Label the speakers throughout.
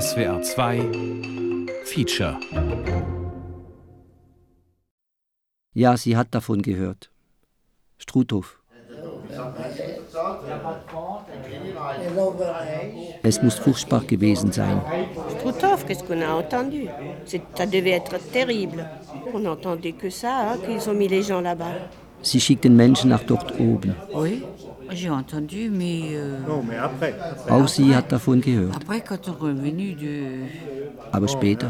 Speaker 1: SWR 2 Feature
Speaker 2: Ja, sie hat davon gehört. Struthof. Es muss furchtbar gewesen sein.
Speaker 3: Struthof, qu'est-ce qu'on a entendu Ça devait être terrible. On n'entendait que ça, qu'ils ont mis les gens là-bas.
Speaker 2: Sie schickten Menschen nach dort oben.
Speaker 4: Oui, j'ai entendu, mais euh,
Speaker 5: Non, mais après.
Speaker 2: Auch sie hat davon gehört.
Speaker 4: après, quand on est revenu de...
Speaker 2: Aber später.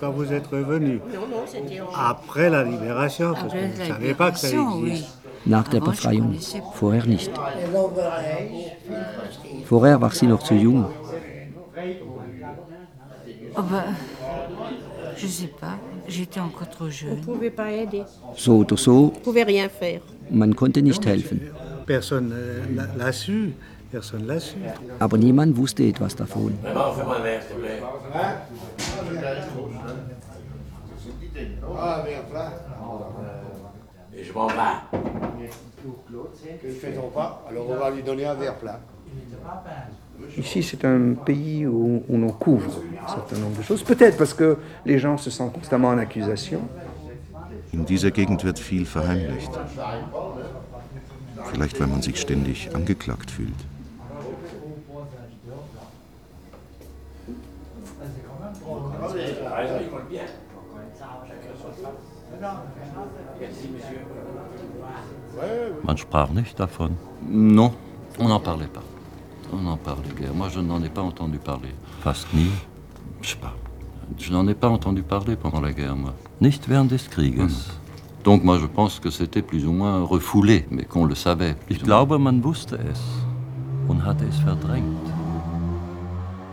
Speaker 5: Quand vous êtes revenu. Après la libération, parce que
Speaker 4: Après
Speaker 5: vous ne
Speaker 4: la
Speaker 5: savez pas que ça
Speaker 4: libération, oui.
Speaker 5: existe.
Speaker 2: Nach der Befreiung. Vorher nicht. Vorher war sie noch zu jung.
Speaker 4: Ben, je sais pas, j'étais encore trop
Speaker 3: On
Speaker 4: jeune.
Speaker 3: pouvait pas aider.
Speaker 2: So oder so, man konnte nicht helfen.
Speaker 5: Personne euh, l'a- l'a su. Personne l'a su.
Speaker 2: Aber niemand wusste etwas davon.
Speaker 6: Et je m'en vais.
Speaker 7: Que ne fait-on pas Alors on va lui donner un verre plein.
Speaker 8: Ici, c'est un pays où, où l'on couvre un certain nombre de choses. Peut-être parce que les gens se sentent constamment en accusation.
Speaker 9: In dieser Gegend wird viel verheimlicht. Vielleicht weil man sich ständig angeklagt fühlt.
Speaker 10: Man sprach nicht davon.
Speaker 2: Non.
Speaker 10: On n'en parlait pas. On n'en parlait guère. Moi, je n'en ai pas entendu parler. Fast nie. Je sais pas. Je n'en ai pas entendu parler pendant la guerre, moi. Nicht während des Krieges. Donc moi, je pense que c'était plus ou moins refoulé, mais qu'on le savait. Ich glaube, man wusste es und hatte es verdrängt.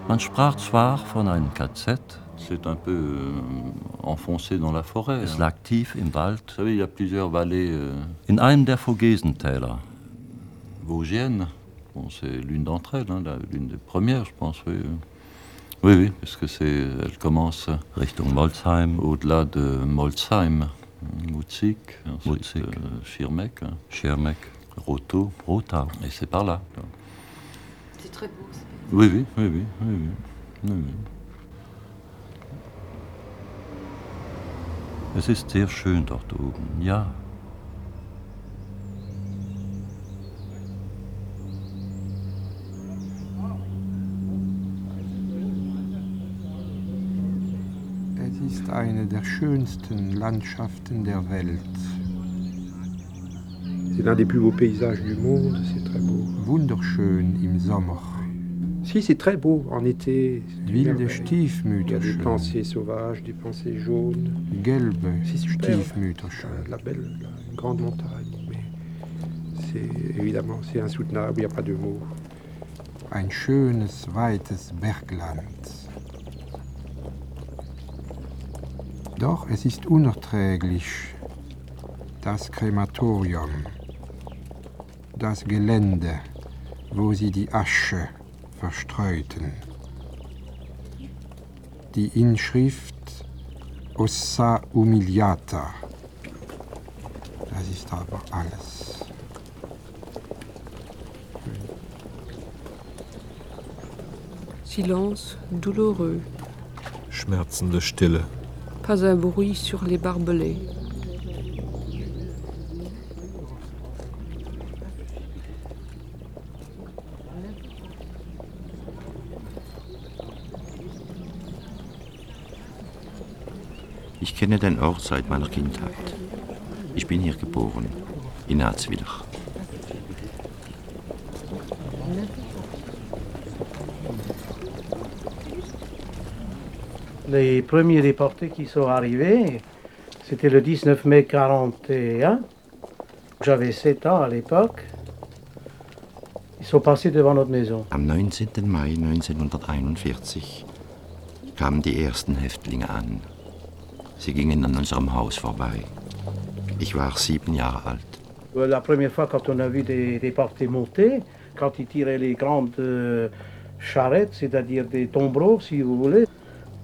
Speaker 10: Man sprach zwar von einem KZ, c'est un peu euh, enfoncé dans la forêt. Es lag tief im Wald. Vous savez, il y a plusieurs vallées. euh, in einem der Vogesentäler, Vosgiennes, bon, c'est l'une d'entre elles, hein, l'une des premières, je pense, oui. Oui, oui, parce que c'est, elle commence Richtung Molsheim, au-delà de Molsheim, Mutzik, ensuite euh, Schirmeck, Schirmeck, Roto, Rotau, et c'est par là.
Speaker 4: C'est très beau.
Speaker 10: Oui, oui, oui, oui, oui, oui. oui, oui. Es ist sehr schön dort oben, ja.
Speaker 11: Es ist eine der schönsten Landschaften der Welt.
Speaker 8: C'est l'un des plus beaux paysages du monde. C'est très beau.
Speaker 11: Wunderschön im Sommer.
Speaker 8: Si, c'est très beau en été.
Speaker 11: Wilde
Speaker 8: a des
Speaker 11: Stiefmütterchen.
Speaker 8: pensées sauvages, des pensées jaunes.
Speaker 11: Gelbe. Stiefmütterchen.
Speaker 8: La belle, la- grande montagne. Mais c'est évidemment, c'est insoutenable. Il n'y a pas de mots.
Speaker 11: Ein schönes, weites Bergland. Doch es ist unerträglich. Das Krematorium. Das Gelände, wo sie die Asche verstreuten. Die Inschrift Ossa Umiliata. Das ist aber alles.
Speaker 12: Silence douloureux,
Speaker 13: Schmerzende Stille.
Speaker 12: Pas un bruit sur les barbelés.
Speaker 9: Ich kenne den Ort seit meiner Kindheit. Ich bin hier geboren, in Arzwilach.
Speaker 5: Les premiers déportés qui sont arrivés, c'était le 19 mai 41. J'avais 7 ans à l'époque. Ils sont passés devant notre maison.
Speaker 9: Am 19. Mai 1941 kamen die ersten Häftlinge an. Sie gingen an unserem Haus vorbei. Ich war sieben Jahre alt.
Speaker 5: Euh, La première fois, quand on a vu des déportés monter, quand ils tiraient les grandes euh, charrettes, c'est-à-dire des tombereaux, si vous voulez,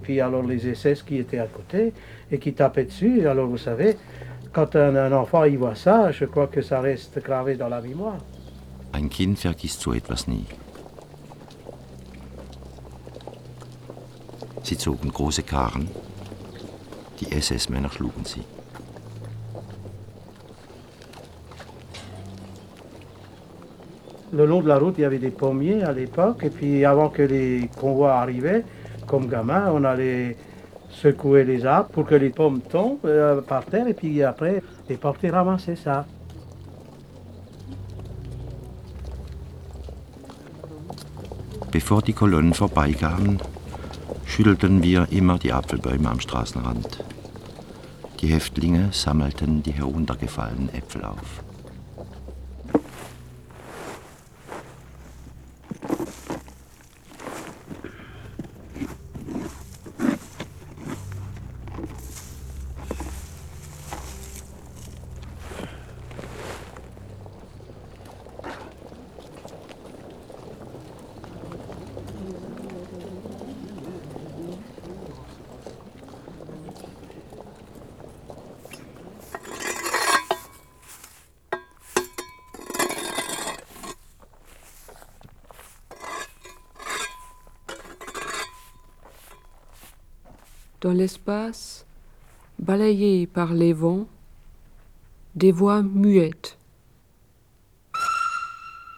Speaker 5: puis alors les SS qui étaient à côté et qui tapaient dessus, alors vous savez, quand un, un enfant y voit ça, je crois que ça reste gravé dans la mémoire.
Speaker 9: Ein Kind vergisst so etwas nie. Sie zogen große Karren. Die SS-Männer schlugen sie.
Speaker 5: Le long de la route, il y avait des pommiers à l'époque. Et puis avant que les convois arrivaient, comme gamin, on allait secouer les arbres pour que les pommes tombent euh, par terre. Et puis après, les portiers ramassaient ça.
Speaker 9: Bevor die Kolonnen vorbeikamen, schüttelten wir immer die Apfelbäume am Straßenrand. Die Häftlinge sammelten die heruntergefallenen Äpfel auf.
Speaker 12: L'espace, balayé par les vents, des voix muettes.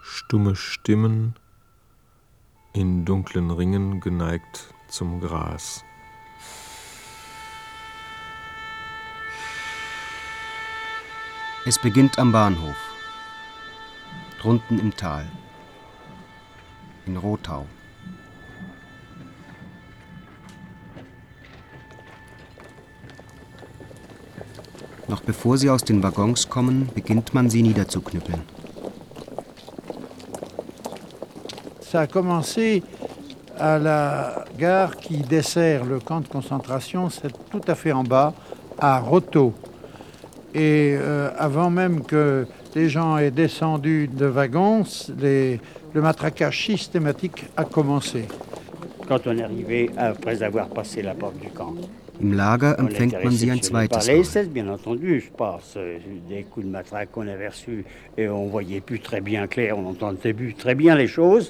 Speaker 13: Stumme Stimmen in dunklen Ringen geneigt zum Gras.
Speaker 14: Es beginnt am Bahnhof, drunten im Tal, in Rothau. Noch bevor sie aus den Waggons kommen, beginnt man sie niederzuknüppeln.
Speaker 15: Ça a commencé à la gare qui dessert le camp de concentration, c'est tout à fait en bas, à Roto. Et euh, avant même que les gens aient descendu de wagons, les- le matraquage systématique a commencé.
Speaker 16: Quand on est arrivé après avoir passé la porte du camp.
Speaker 14: Im Lager empfängt man sie ein zweites Mal.
Speaker 16: Euh.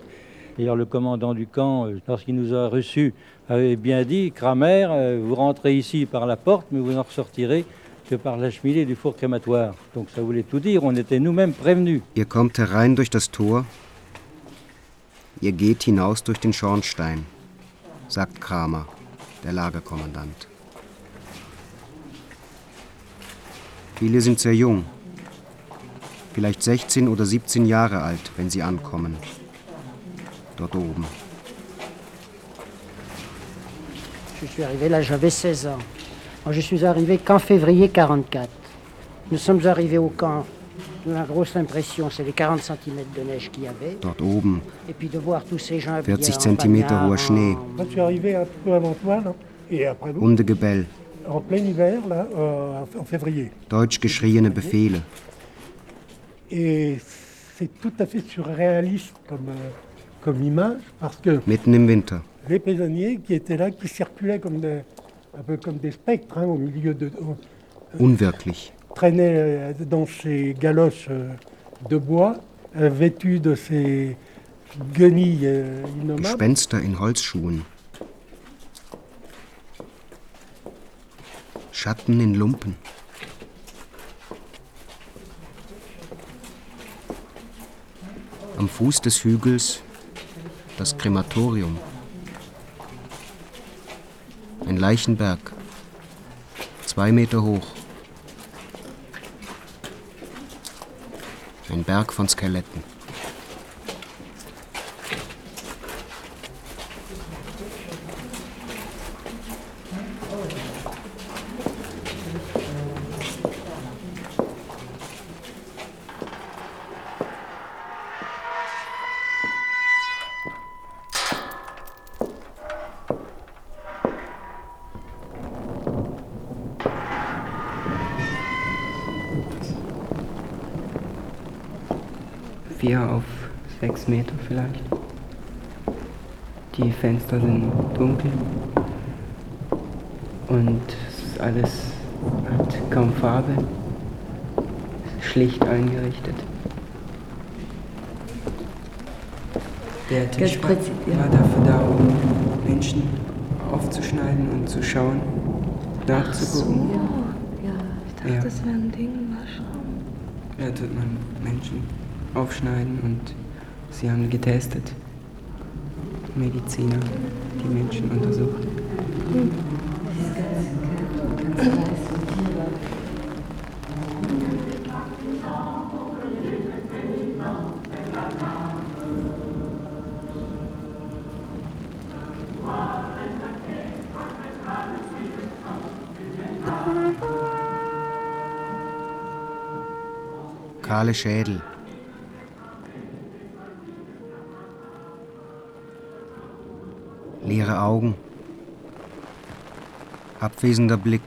Speaker 17: D'ailleurs, le commandant du camp, euh, lorsqu'il nous a reçus, avait bien dit Kramer, euh, vous rentrez ici par la porte, mais vous n'en ressortirez que par la cheminée du four crématoire. Donc ça voulait tout dire, on était nous-mêmes prévenus.
Speaker 14: Ihr kommt herein durch das Tor, ihr geht hinaus durch den Schornstein, sagt Kramer, der Lagerkommandant. Viele sind sehr jung, vielleicht 16 oder 17 Jahre alt, wenn sie ankommen. Dort oben.
Speaker 8: Je suis arrivé là, j'avais 16 ans. Moi, je suis arrivé qu'en février 44. Nous sommes arrivés au camp. La grosse impression, c'est les 40 cm de neige qu'il y avait.
Speaker 14: Dort oben.
Speaker 8: Et puis de voir tous ces gens habillés
Speaker 14: 40
Speaker 8: en
Speaker 14: cm hoher Schnee,
Speaker 18: Moi, je suis arrivé un peu avant toi, là, et après vous,
Speaker 14: Hundegebell,
Speaker 18: en plein hiver, là, euh, en février.
Speaker 14: deutsch geschrieene Befehle.
Speaker 18: Et c'est tout à fait surréaliste comme, euh, comme image, parce que
Speaker 14: Mitten im Winter.
Speaker 18: les prisonniers qui étaient là, qui circulaient comme des, un peu comme des spectres hein, au milieu de.
Speaker 14: Unwirklich.
Speaker 18: traînaient euh, dans ces galoches euh, de bois, euh, vêtus de ces guenilles euh, innommables.
Speaker 14: Gespenster in Holzschuhen. Schatten in Lumpen. Am Fuß des Hügels das Krematorium. Ein Leichenberg. Zwei Meter hoch. Ein Berg von Skeletten.
Speaker 19: vier auf sechs Meter vielleicht. Die Fenster sind dunkel und es ist alles hat kaum Farbe, schlicht eingerichtet.
Speaker 20: Der Tisch war,
Speaker 19: ja.
Speaker 20: war dafür da, um Menschen
Speaker 19: aufzuschneiden und zu schauen, nachzugucken.
Speaker 12: ja, ich dachte,
Speaker 19: Ja.
Speaker 12: das wären Dinge waschen.
Speaker 19: Da tut man Menschen aufschneiden und sie haben getestet. Mediziner, die Menschen untersucht.
Speaker 14: Kahle Schädel. Leere Augen. Abwesender Blick.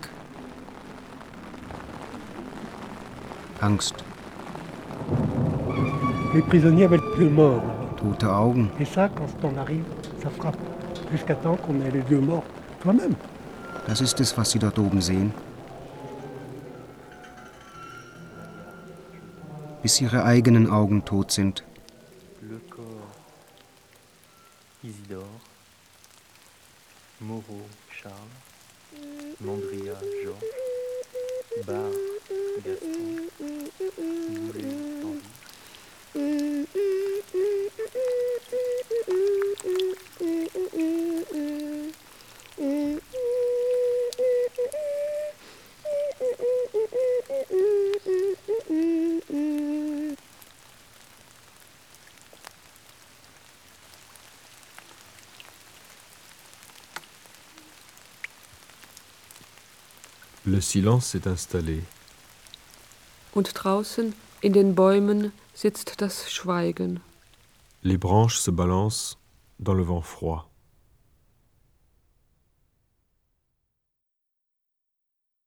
Speaker 14: Angst.
Speaker 21: Les prisonniers avaient le mort.
Speaker 14: Tote Augen.
Speaker 21: Et ça, quand on arrive, ça frappe. Jusqu'à temps qu'on ait les yeux morts toi-même.
Speaker 14: Das ist es, was Sie dort oben sehen. Bis Ihre eigenen Augen tot sind.
Speaker 19: Le
Speaker 22: silence s'est installé.
Speaker 12: Und draußen in den Bäumen sitzt das Schweigen.
Speaker 22: Les branches se balancent dans le vent froid.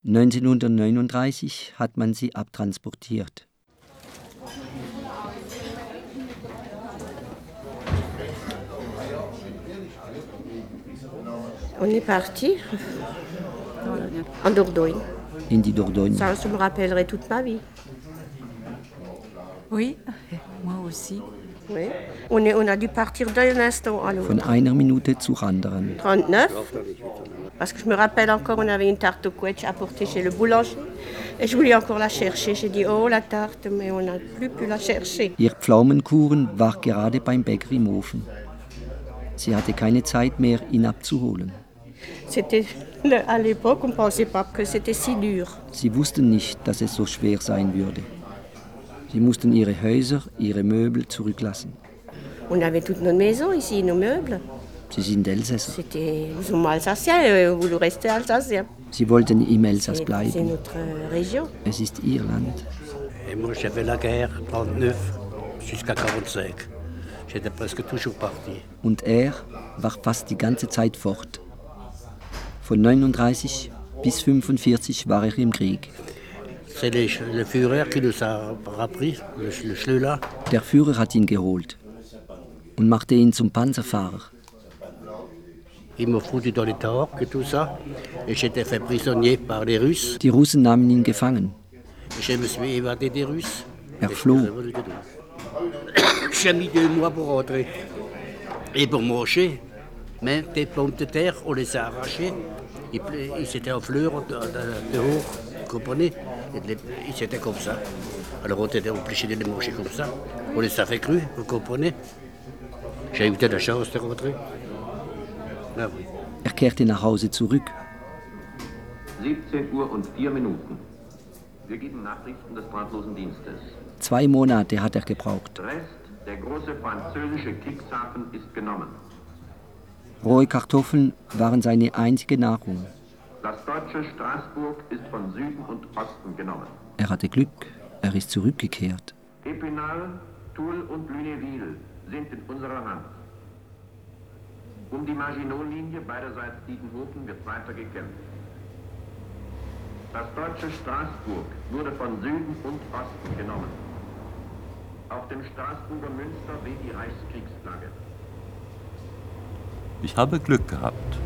Speaker 2: ...1939 hat man sie abtransportiert.
Speaker 3: On est parti en Dordogne.
Speaker 2: In die Dordogne.
Speaker 3: Ça, je me rappellerai toute ma vie.
Speaker 20: Oui, moi aussi.
Speaker 3: Oui. On, est, on a dû partir d'un instant à l'autre.
Speaker 2: Von einer Minute zur anderen.
Speaker 3: 39. Parce que je me rappelle encore, on avait une tarte au quetch à porter chez le boulanger. Et je voulais encore la chercher. J'ai dit, oh la tarte, mais on n'a plus pu la chercher.
Speaker 2: Ihr Pflaumenkuchen war gerade beim Bäcker im Ofen. Sie hatte keine Zeit mehr, ihn abzuholen.
Speaker 3: C'était le- à l'époque, on ne pensait pas que c'était si dur.
Speaker 2: Sie wussten nicht, dass es so schwer sein würde. Sie mussten ihre Häuser, ihre Möbel zurücklassen.
Speaker 3: On avait toute notre maison ici, nos meubles.
Speaker 2: Sie sind Elsässer.
Speaker 3: C'était nous sommes alsaciens, vous le restez alsacien.
Speaker 2: Sie wollten im Elsass bleiben.
Speaker 3: notre région.
Speaker 2: Es ist ihr Land.
Speaker 23: Et moi, j'avais la guerre, 39 jusqu'à 45. J'étais presque toujours parti.
Speaker 2: Und er war fast die ganze Zeit fort. Von 39 bis 45 war er im Krieg. Der Führer hat ihn geholt und machte ihn zum Panzerfahrer. Die Russen nahmen ihn gefangen. Er floh.
Speaker 23: J'ai mis deux mois pour rentrer. Et pour manger, même des pommes de terre, on les a arrachées. Ils, ils étaient en fleurs de, de- de haut, vous comprenez Et les- Ils étaient comme ça. Alors on était obligé de les manger comme ça. On les a fait crus, vous comprenez J'ai eu de la chance de rentrer. Ah oui.
Speaker 2: Er kehrte nach Hause zurück.
Speaker 24: 17 Uhr und 4 Minuten. Wir geben Nachrichten des drahtlosen Dienstes.
Speaker 2: Zwei Monate hat er gebraucht.
Speaker 24: Rest, der große französische Kriegshafen ist genommen.
Speaker 2: Rohe Kartoffeln waren seine einzige Nahrung.
Speaker 24: Das deutsche Straßburg ist von Süden und Osten genommen.
Speaker 2: Er hatte Glück, er ist zurückgekehrt.
Speaker 24: Epinal, Toul und Lunéville sind in unserer Hand. Um die Maginot-Linie beiderseits Dietenhofen wird weiter gekämpft. Das deutsche Straßburg wurde von Süden und Osten genommen. Auf dem Straßburger Münster weht die Reichskriegsflagge.
Speaker 10: Ich habe Glück gehabt.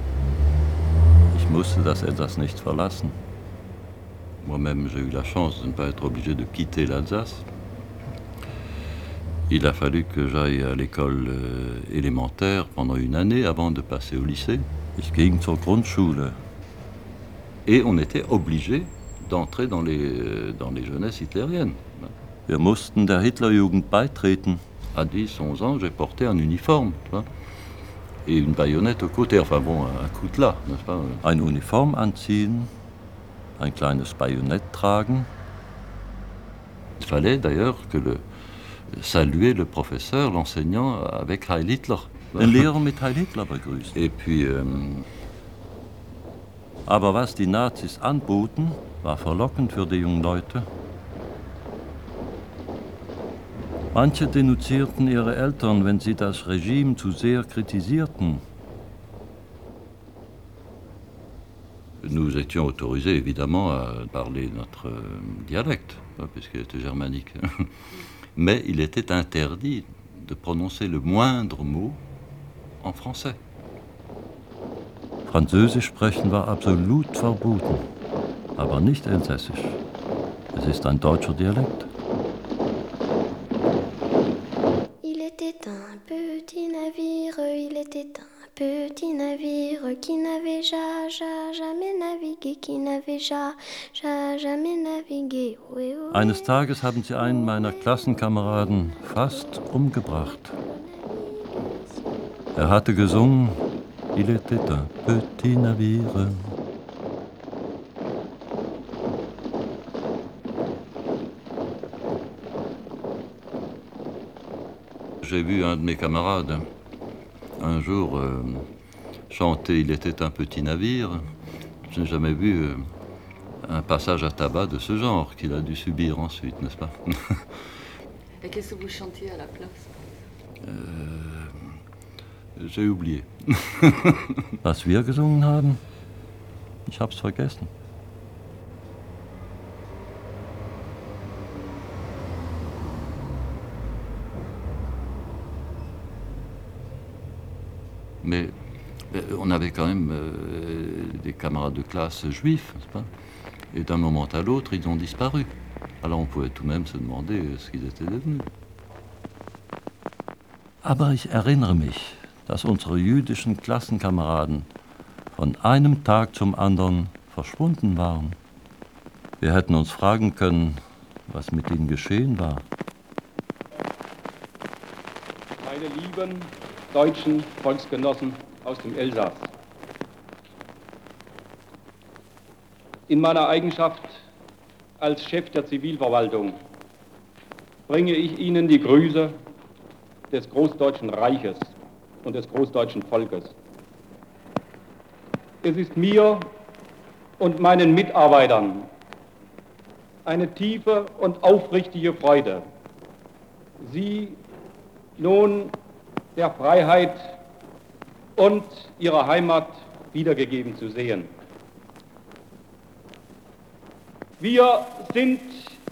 Speaker 10: Ich musste das Elsass nicht verlassen. Moi-même, j'ai eu la chance de ne pas être obligé de quitter l'Alsace. Il a fallu que j'aille à l'école euh, élémentaire pendant une année avant de passer au lycée. Ich ging zur Grundschule. Et on était obligé d'entrer dans les, dans les jeunesses hitlériennes. Wir mussten der Hitlerjugend beitreten. À 10, 11 ans, j'ai porté un uniforme. Tu vois? Et une baïonnette au côté, enfin bon, un coutelas, n'est-ce pas Ein Uniform anziehen, ein kleines Bajonett tragen. Il fallait d'ailleurs que le, saluer le professeur, l'enseignant, avec Heil Hitler. Den Lehrer mit Heil Hitler begrüßen. Et puis, ähm, aber was die Nazis anboten, war verlockend für die jungen Leute. Manche denunzierten ihre Eltern, wenn sie das Regime zu sehr kritisierten. Nous étions autorisés évidemment à parler notre euh, dialecte, puisqu'il était germanique. Mais il était interdit de prononcer le moindre mot en français. Französisch sprechen war absolut verboten, aber nicht Elsässisch. Es ist ein deutscher Dialekt.
Speaker 25: Il était un petit navire, il était un petit navire qui n'avait ja, ja, jamais navigué, qui n'avait ja, ja, jamais navigué.
Speaker 10: Eines Tages haben sie einen meiner Klassenkameraden fast umgebracht. Er hatte gesungen, Il était un petit navire. J'ai vu un de mes camarades un jour euh, chanter Il était un petit navire. Je n'ai jamais vu euh, un passage à tabac de ce genre qu'il a dû subir ensuite, n'est-ce pas
Speaker 12: Et qu'est-ce que vous chantiez à la place
Speaker 10: Euh, J'ai oublié. Was wir gesungen haben? Ich hab's vergessen. Quand même euh, des camarades de classe juifs, n'est-ce pas Et d'un moment à l'autre, ils ont disparu. Alors on pouvait tout de même se demander euh, ce qu'ils étaient devenus. Aber ich erinnere mich, dass unsere jüdischen Klassenkameraden von einem Tag zum anderen verschwunden waren. Wir hätten uns fragen können, was mit ihnen geschehen war.
Speaker 26: Meine lieben deutschen Volksgenossen aus dem Elsass. In meiner Eigenschaft als Chef der Zivilverwaltung bringe ich Ihnen die Grüße des Großdeutschen Reiches und des großdeutschen Volkes. Es ist mir und meinen Mitarbeitern eine tiefe und aufrichtige Freude, Sie nun der Freiheit und ihrer Heimat wiedergegeben zu sehen. Wir sind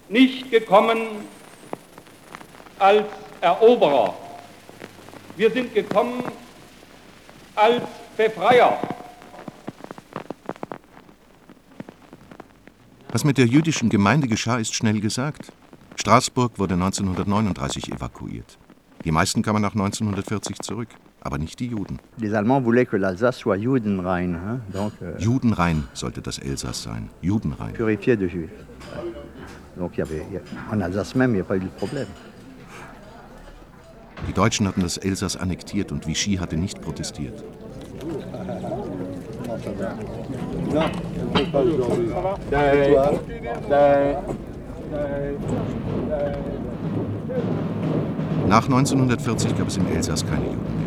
Speaker 26: nicht gekommen als Eroberer. Wir sind gekommen als Befreier.
Speaker 27: Was mit der jüdischen Gemeinde geschah, ist schnell gesagt. Straßburg wurde 1939 evakuiert. Die meisten kamen nach 1940 zurück, aber nicht die Juden.
Speaker 28: Judenrein, euh,
Speaker 27: Judenrein sollte das Elsass sein. Judenrein.
Speaker 28: purifié de juifs. Donc y avait, il y a- en Alsace même, il n'y a pas eu de problème.
Speaker 27: Die Deutschen hatten das Elsass annektiert und Vichy hatte nicht protestiert. Nach 1940 gab es im Elsass keine Juden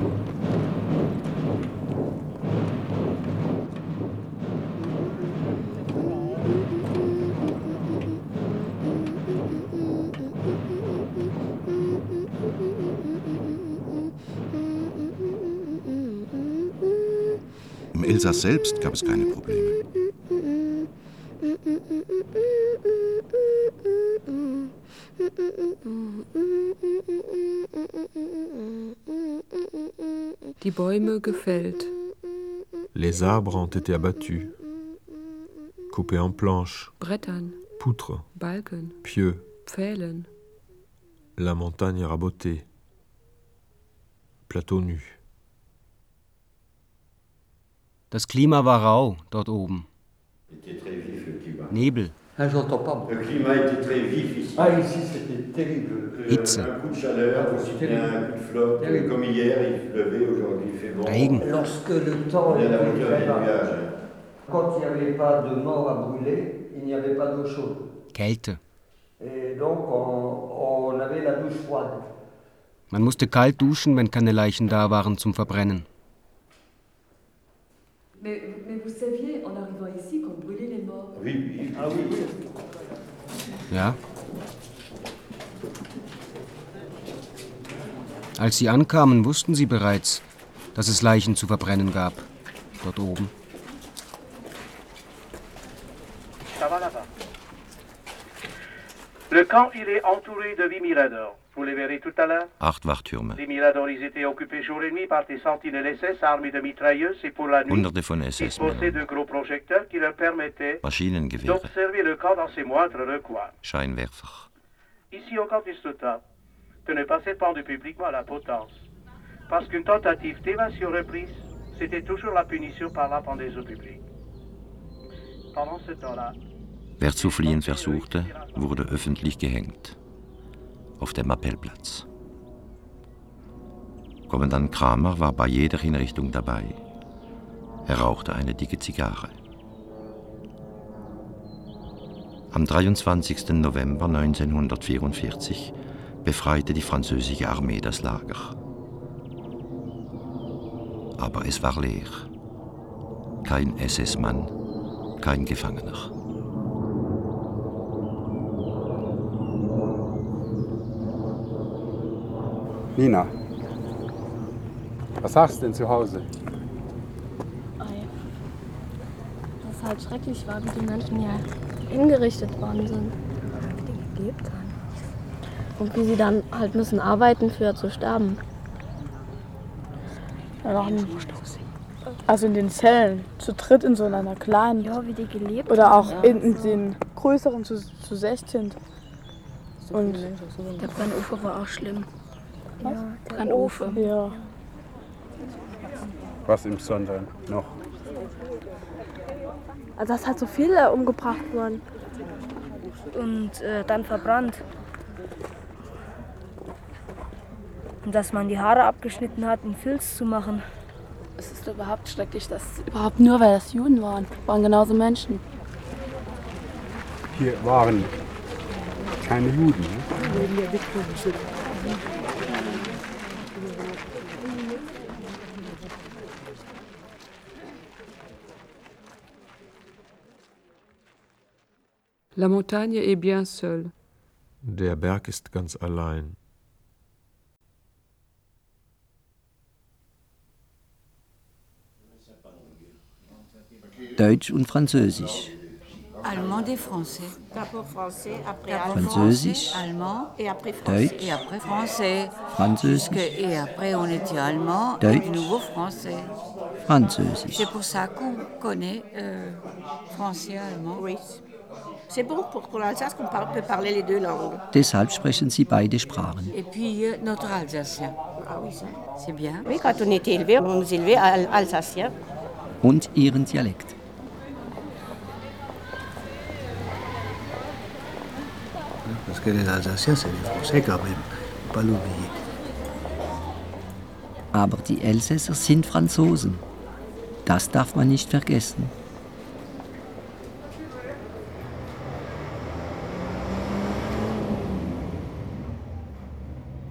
Speaker 27: Elsass selbst gab es keine Probleme.
Speaker 12: Die Bäume gefällt.
Speaker 22: Les arbres ont été abattus, coupés en planches,
Speaker 12: Brettern,
Speaker 22: poutres,
Speaker 12: Balken,
Speaker 22: pieux,
Speaker 12: Pfählen.
Speaker 22: la montagne rabotée, plateau nu.
Speaker 14: Das Klima war rau dort oben. Nebel,
Speaker 29: Ah.
Speaker 30: Euh,
Speaker 14: Hitze,
Speaker 30: bon.
Speaker 14: Regen. Kälte. Man musste kalt duschen, wenn keine Leichen da waren zum Verbrennen.
Speaker 31: Mais, mais vous saviez, en arrivant ici, qu'on brûlait les morts.
Speaker 30: Oui, oui.
Speaker 29: Ah oui, oui.
Speaker 14: Ja. Als sie ankamen, wussten sie bereits, dass es Leichen zu verbrennen gab. Dort oben.
Speaker 5: Le camp, il est entouré de 8 miradors. Vous les verrez tout à l'heure.
Speaker 9: Acht Wachtürme,
Speaker 5: Les miradors, ils étaient occupés jour et nuit par des sentinelles SS armés de mitrailleuses et pour la nuit,
Speaker 9: hunderte von
Speaker 5: possédaient de gros projecteurs qui leur permettaient d'observer le camp dans ses moindres recoins.
Speaker 9: Scheinwerfer.
Speaker 5: Ici au camp d'Istota, de ne pas s'épandre publiquement à la potence. Parce qu'une tentative d'évasion reprise, c'était toujours la punition par la pendaison publique. Pendant ce temps-là,
Speaker 9: Wer zu fliehen versuchte, wurde öffentlich gehängt. Auf dem Appellplatz. Kommandant Kramer war bei jeder Hinrichtung dabei. Er rauchte eine dicke Zigarre. Am 23. November 1944 befreite die französische Armee das Lager. Aber es war leer. Kein SS-Mann, kein Gefangener.
Speaker 32: Nina, was sagst du denn zu Hause?
Speaker 33: Dass es halt schrecklich war, wie die Menschen hier hingerichtet worden sind. Wie die gelebt haben. Und wie sie dann halt müssen arbeiten für zu sterben.
Speaker 4: Ja, also in den Zellen, zu dritt in so einer kleinen.
Speaker 33: Ja, wie die gelebt
Speaker 4: Oder
Speaker 33: haben,
Speaker 4: auch
Speaker 33: ja.
Speaker 4: in, in den größeren zu, zu 16. Und
Speaker 33: Der Brennofen war auch schlimm. Ja, der
Speaker 4: Brennofen.
Speaker 33: Ofen.
Speaker 4: Ja.
Speaker 32: Was im Sondern noch?
Speaker 4: Also dass halt so viele umgebracht wurden.
Speaker 33: Und äh, dann verbrannt. Und dass man die Haare abgeschnitten hat, um Filz zu machen.
Speaker 4: Es ist überhaupt schrecklich, dass überhaupt nur weil das Juden waren, waren genauso Menschen.
Speaker 32: Hier waren keine Juden. Ne?
Speaker 12: La montagne est bien seule.
Speaker 22: Der Berg ist ganz allein.
Speaker 2: Deutsch und Französisch.
Speaker 34: Allemand et français.
Speaker 3: D'abord français, après allemand.
Speaker 2: Französisch,
Speaker 34: français, allemand
Speaker 3: Et après français.
Speaker 2: Deutsch,
Speaker 34: et après français.
Speaker 2: Französisch,
Speaker 34: et après on était allemand et
Speaker 2: Deutsch.
Speaker 34: de nouveau français.
Speaker 2: Französisch.
Speaker 34: C'est pour ça qu'on connaît euh, français, allemand.
Speaker 3: Oui. C'est bon pour, pour l'Alsace qu'on par- peut parler les deux langues.
Speaker 2: Deshalb sprechen sie beide Sprachen.
Speaker 34: Et puis euh, notre alsacien.
Speaker 3: Ah oui, ça.
Speaker 34: C'est bien.
Speaker 3: Oui, quand on était élevés, on nous élevait à Al- alsacien.
Speaker 2: Und ihren Dialekt.
Speaker 35: Parce que les Alsaciens, c'est les Français quand même. Faut Pas l'oublier.
Speaker 2: Aber die Elsässer sind Franzosen. Das darf man nicht vergessen.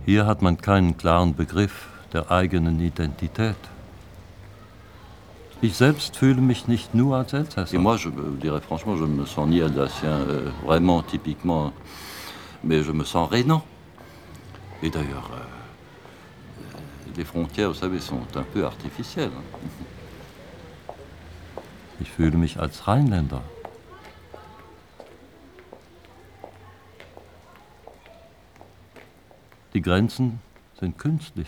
Speaker 10: Hier hat man keinen klaren Begriff der eigenen Identität. Ich selbst fühle mich nicht nur als Elsässer. Et moi, je dirais franchement, je me sens ni alsacien euh, vraiment typiquement, mais je me sens rhénan. Et d'ailleurs, euh, euh, les frontières, vous savez, sont un peu artificielles. Ich fühle mich als Rheinländer. Die Grenzen sind künstlich,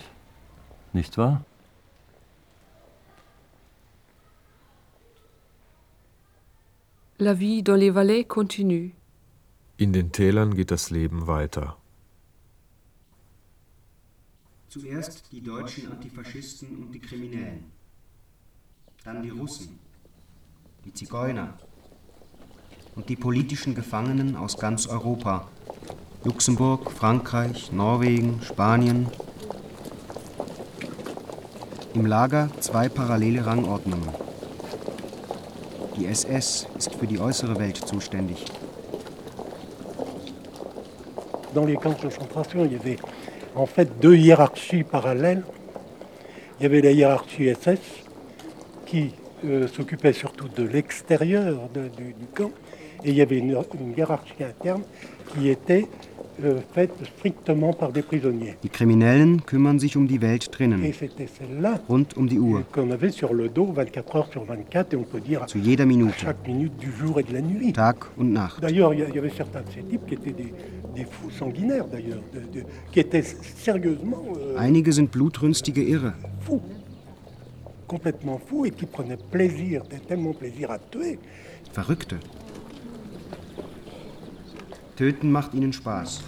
Speaker 10: nicht wahr?
Speaker 12: La vie dans les vallées continue.
Speaker 22: In den Tälern geht das Leben weiter.
Speaker 14: Zuerst die deutschen Antifaschisten und die Kriminellen. Dann die Russen, die Zigeuner und die politischen Gefangenen aus ganz Europa. Luxemburg, Frankreich, Norwegen, Spanien. Im Lager zwei parallele Rangordnungen. Die SS ist für die äußere Welt zuständig.
Speaker 18: Dans les camps de concentration, il y avait en fait deux hiérarchies parallèles. Il y avait la hiérarchie SS qui euh, s'occupait surtout de l'extérieur du, du camp et il y avait une, une hiérarchie interne qui était euh, faite strictement par des prisonniers.
Speaker 14: Die Kriminellen kümmern sich um die Welt drinnen,
Speaker 18: Et c'était celle-là
Speaker 14: rund um die Uhr,
Speaker 18: qu'on avait sur le dos 24 heures sur 24 et on peut dire
Speaker 14: zu jeder Minute,
Speaker 18: chaque minute du jour et de la nuit.
Speaker 14: Tag und Nacht.
Speaker 18: D'ailleurs, il y avait certains de ces types qui étaient des, des fous sanguinaires, d'ailleurs, de- de- qui étaient sérieusement euh,
Speaker 14: Einige sind blutrünstige Irre.
Speaker 18: fous, complètement fous et qui prenaient plaisir, tellement plaisir à tuer.
Speaker 14: Verrückte. Töten macht ihnen Spaß.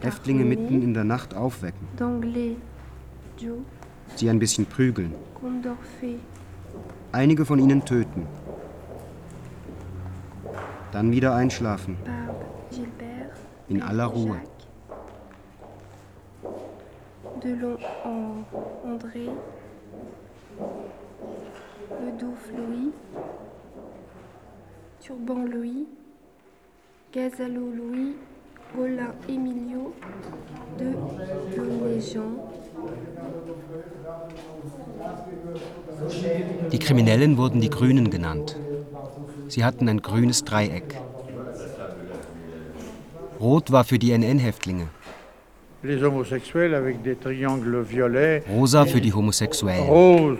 Speaker 14: Häftlinge mitten in der Nacht aufwecken, sie ein bisschen prügeln. Einige von ihnen töten. Dann wieder einschlafen, in aller Ruhe.
Speaker 25: Delon, An- André, Ledouf, Louis, Turban, Louis, Gazalo, Louis, Golin, Emilio, de Jean,
Speaker 14: Die Kriminellen wurden die Grünen genannt. Sie hatten ein grünes Dreieck. Rot war für die NN-Häftlinge,
Speaker 36: Les homosexuels avec des triangles violets.
Speaker 14: rosa für die Homosexuellen,
Speaker 36: Rose.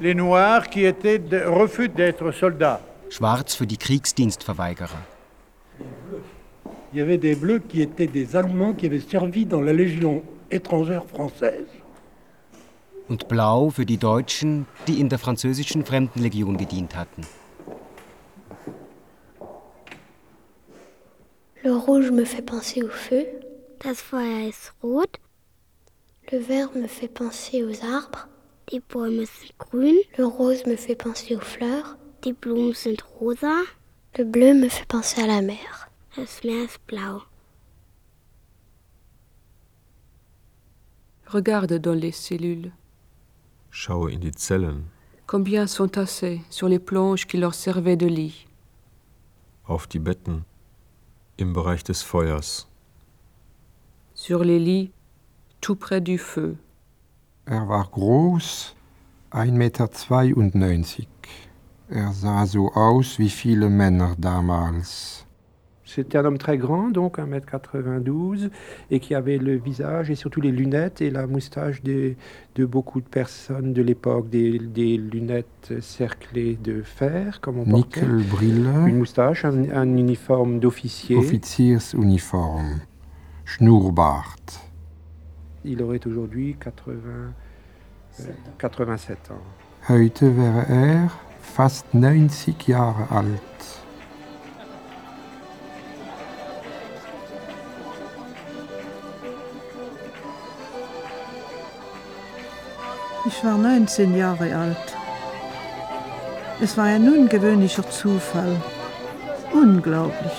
Speaker 36: Les noirs qui étaient de, refus d'être soldats.
Speaker 14: Schwarz für die Kriegsdienstverweigerer.
Speaker 18: Il y avait des bleus qui étaient des Allemands qui avaient servi dans la Légion étrangère française.
Speaker 14: und blau für die Deutschen, die in der französischen Fremdenlegion gedient hatten.
Speaker 25: Le rouge me fait penser au feu. Das Feuer ist rot. Le vert me fait penser aux arbres. Die Bäume sind grün. Le rose me fait penser aux fleurs. Die Blumen sind rosa. Le bleu me fait penser à la mer. Das Meer ist blau.
Speaker 12: Regarde dans les cellules.
Speaker 22: Schaue in die Zellen,
Speaker 12: Combien sont tassés sur les planches qui leur servaient de lit?
Speaker 22: Auf die Betten, im Bereich des Feuers.
Speaker 12: Sur les lits, tout près du feu.
Speaker 11: Er war groß, 1,92 Meter. Er sah so aus wie viele Männer damals.
Speaker 37: C'était un homme très grand, donc 1m92, et qui avait le visage et surtout les lunettes et la moustache de, de beaucoup de personnes de l'époque, des, des lunettes cerclées de fer, comme on portait.
Speaker 11: Nickelbrille,
Speaker 37: Une moustache, un, un uniforme d'officier.
Speaker 11: Offiziersuniform, Schnurrbart.
Speaker 37: Il aurait aujourd'hui 80, euh, 87 ans.
Speaker 11: Heute wäre er fast 90 Jahre alt.
Speaker 38: Ich war 19 Jahre alt. Es war ein ungewöhnlicher Zufall. Unglaublich.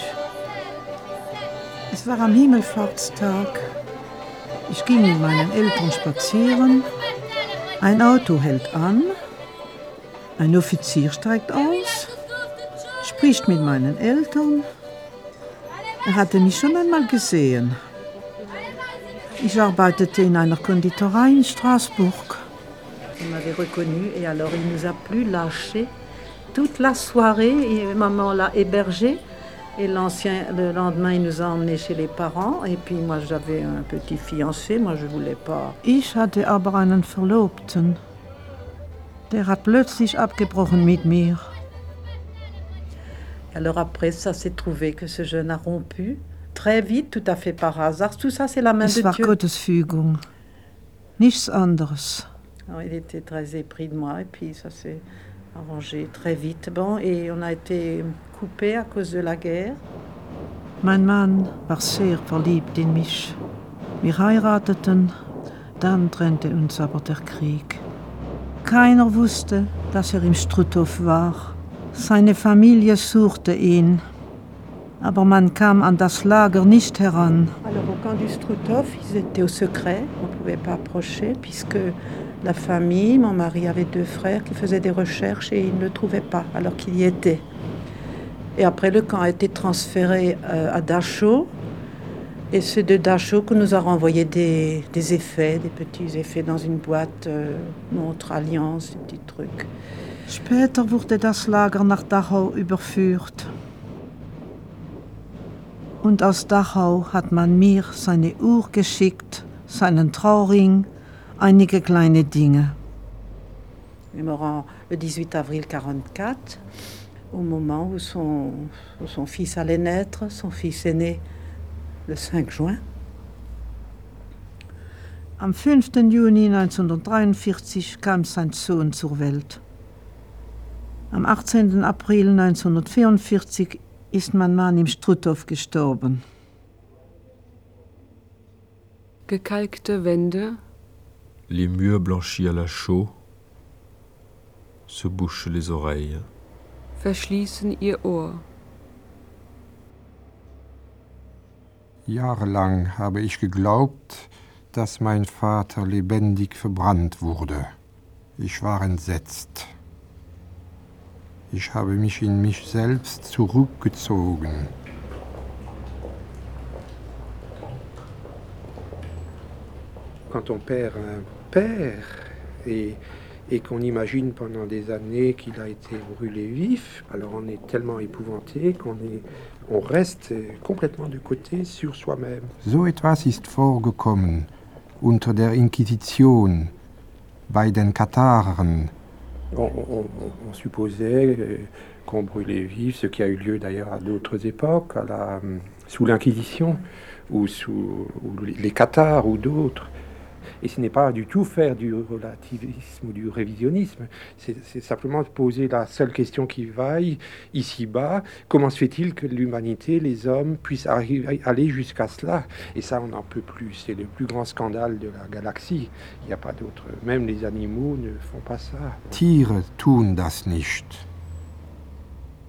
Speaker 38: Es war am Himmelfahrtstag. Ich ging mit meinen Eltern spazieren. Ein Auto hält an. Ein Offizier steigt aus, spricht mit meinen Eltern. Er hatte mich schon einmal gesehen. Ich arbeitete in einer Konditorei in Straßburg.
Speaker 39: Il m'avait reconnu et alors il nous a plus lâchés toute la soirée. Maman l'a hébergé. Et l'ancien, le lendemain, il nous a emmenés chez les parents. Et puis moi, j'avais un petit fiancé. Moi, je voulais pas.
Speaker 38: Ich hatte aber einen Verlobten. Der hat plötzlich abgebrochen mit mir.
Speaker 39: Alors après, ça s'est trouvé que ce jeune a rompu. Très vite, tout à fait par hasard. Tout ça, c'est la main
Speaker 38: Es
Speaker 39: de
Speaker 38: war
Speaker 39: Dieu.
Speaker 38: Gottes Fügung. Nichts anderes.
Speaker 39: Alors, il était très épris de moi. Et puis ça s'est arrangé très vite. Bon, et on a été coupés à cause de la guerre.
Speaker 38: Mein Mann war sehr verliebt in mich. Wir heirateten, dann trennte uns aber der Krieg. Keiner wusste, dass er im Struthof war. Seine Familie suchte ihn. Aber man kam an das Lager nicht heran.
Speaker 39: Alors au camp du Struthof, ils étaient au secret, on ne pouvait pas approcher puisque la famille, mon mari avait deux frères qui faisaient des recherches et ils ne le trouvaient pas alors qu'il y était. Et après le camp a été transféré euh, à Dachau et c'est de Dachau qu'on nous a renvoyé des, des, effets, des petits effets dans une boîte, euh, montre, alliance, des petits trucs.
Speaker 38: Später wurde das Lager nach Dachau überführt. Und aus Dachau hat man mir seine Uhr geschickt, seinen Trauring, einige kleine Dinge.
Speaker 39: Il me rend le 18 avril 1944, au moment où son, où son fils allait naître. Son fils est né le 5 juin.
Speaker 38: Am 5. Juni 1943 kam sein Sohn zur Welt. Am 18. April 1944 ist mein Mann im Struthof gestorben.
Speaker 12: Gekalkte Wände,
Speaker 22: Les murs blanchis à la chaux se bouchent les oreilles.
Speaker 12: verschließen ihr Ohr.
Speaker 11: Jahrelang habe ich geglaubt, dass mein Vater lebendig verbrannt wurde. Ich war entsetzt. Ich habe mich in mich selbst zurückgezogen.
Speaker 37: Quand on perd un père et, et qu'on imagine pendant des années qu'il a été brûlé vif, alors on est tellement épouvanté qu'on est, on reste complètement de côté sur soi-même.
Speaker 11: So etwas ist vorgekommen unter der Inquisition bei den Kataren.
Speaker 37: On, on- on supposait euh, qu'on brûlait vif, ce qui a eu lieu d'ailleurs à d'autres époques, à la, sous l'Inquisition, ou sous ou les Cathares ou d'autres. Et ce n'est pas du tout faire du relativisme ou du révisionnisme, c'est simplement poser la seule question qui vaille ici-bas, comment se fait-il que l'humanité, les hommes, puissent aller jusqu'à cela? Et ça, on n'en peut plus, c'est le plus grand scandale de la galaxie, il n'y a pas d'autre, même les animaux ne font pas ça.
Speaker 11: Tiere tun das nicht.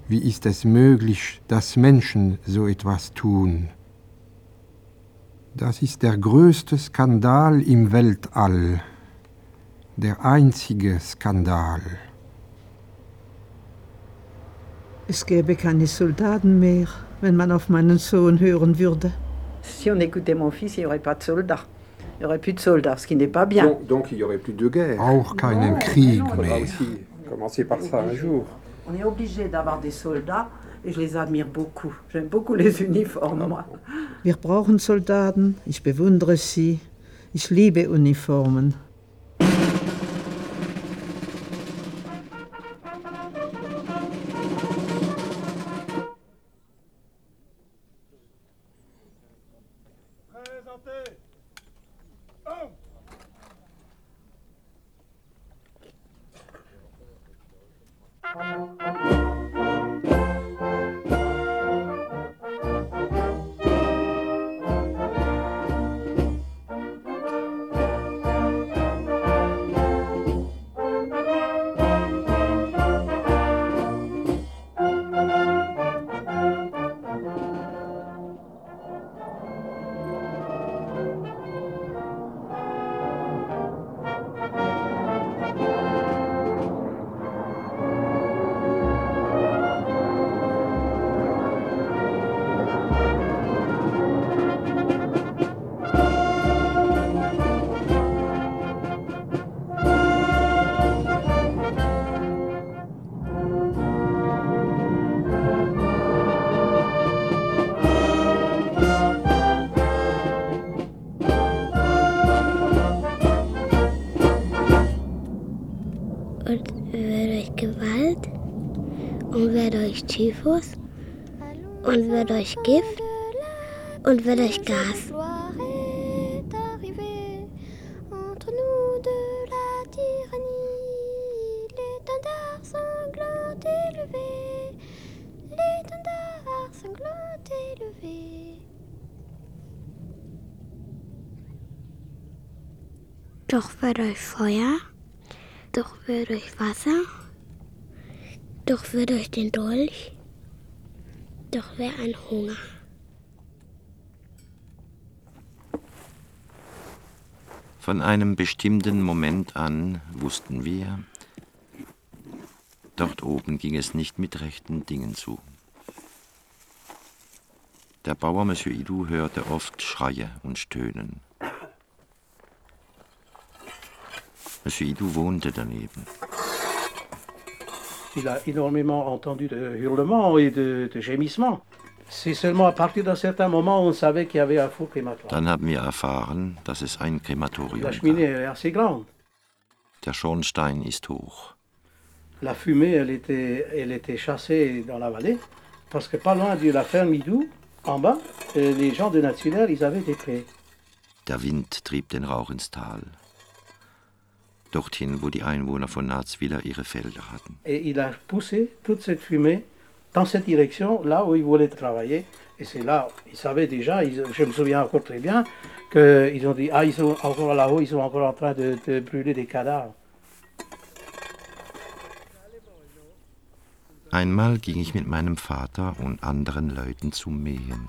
Speaker 11: Wie ist es möglich, dass Menschen so etwas tun? Das ist der größte Skandal im Weltall. Der einzige Skandal.
Speaker 38: Es gäbe keine Soldaten mehr, wenn man auf meinen Sohn hören würde.
Speaker 39: Si on écoutait mon fils, il n'y aurait pas de soldats. Il n'y aurait plus de soldats, ce qui n'est pas bien.
Speaker 37: Donc, donc il n'y aurait plus de guerre.
Speaker 11: Auch keinen Krieg mehr.
Speaker 37: aussi commencer par ça un jour.
Speaker 39: On est obligé d'avoir des soldats je les admire beaucoup. J'aime beaucoup les uniformes, moi.
Speaker 38: Wir brauchen Soldaten, ich bewundere sie, ich liebe Uniformen.
Speaker 25: Euch Typhus und wird euch Gift und wird euch Gas. Doch wird euch Feuer
Speaker 40: Doch wir durch Wasser. Doch wir durch den Dolch. Doch wir ein Hunger.
Speaker 9: Von einem bestimmten Moment an wussten wir, dort oben ging es nicht mit rechten Dingen zu. Der Bauer Monsieur Idou hörte oft Schreie und Stöhnen. Monsieur Idou wohnte daneben.
Speaker 5: Il a énormément entendu de hurlements et de, de gémissements. C'est seulement à partir d'un certain moment où on savait qu'il y avait un four crématoire.
Speaker 9: Dann haben wir erfahren, dass es ein
Speaker 5: La
Speaker 9: Krematorium
Speaker 5: cheminée
Speaker 9: gab.
Speaker 5: est assez grande.
Speaker 9: Der Schornstein ist hoch.
Speaker 5: La fumée, elle était, elle était chassée dans la vallée, parce que pas loin de la ferme Midou, en bas, euh, les gens de Nationaire, ils avaient des prés.
Speaker 9: Der Wind trieb den Rauch ins Tal. Dorthin, wo die Einwohner von Narzwiller ihre Felder hatten.
Speaker 5: Il a poussé toute cette fumée dans cette direction, là où ils voulaient travailler. Et c'est là, ils savaient déjà, ils- je me souviens encore très bien, qu'ils ont dit, ah, ils sont encore là-haut, ils sont encore en train de, de brûler des cadavres.
Speaker 9: Einmal ging ich mit meinem Vater und anderen Leuten zum Mähen.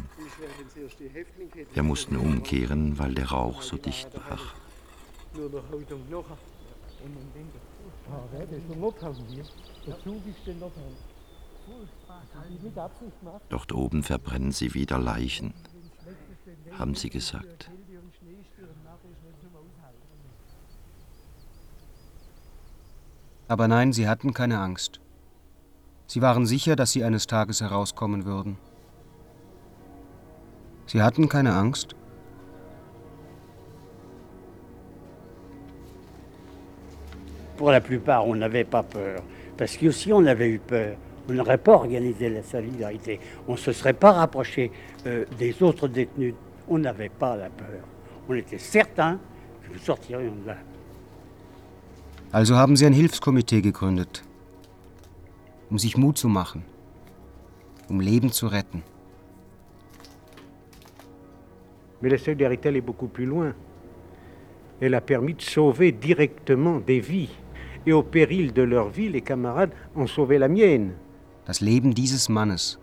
Speaker 9: Wir mussten umkehren, weil der Rauch so dicht war. Dort oben verbrennen sie wieder Leichen, haben sie gesagt.
Speaker 14: Aber nein, sie hatten keine Angst. Sie waren sicher, dass sie eines Tages herauskommen würden. Sie hatten keine Angst.
Speaker 16: Pour la plupart, on n'avait pas peur. Parce que si on avait eu peur, on n'aurait pas organisé la solidarité. On ne se serait pas rapproché euh, des autres détenus. On n'avait pas la peur. On était certain que nous sortirions de là.
Speaker 14: Also haben sie ein Hilfskomitee gegründet, um sich Mut zu machen, um Leben zu retten.
Speaker 37: Mais la solidarité elle est beaucoup plus loin. Elle a permis de sauver directement des vies. Et au péril de leur vie, les camarades ont sauvé la mienne.
Speaker 14: Das Leben dieses Mannes,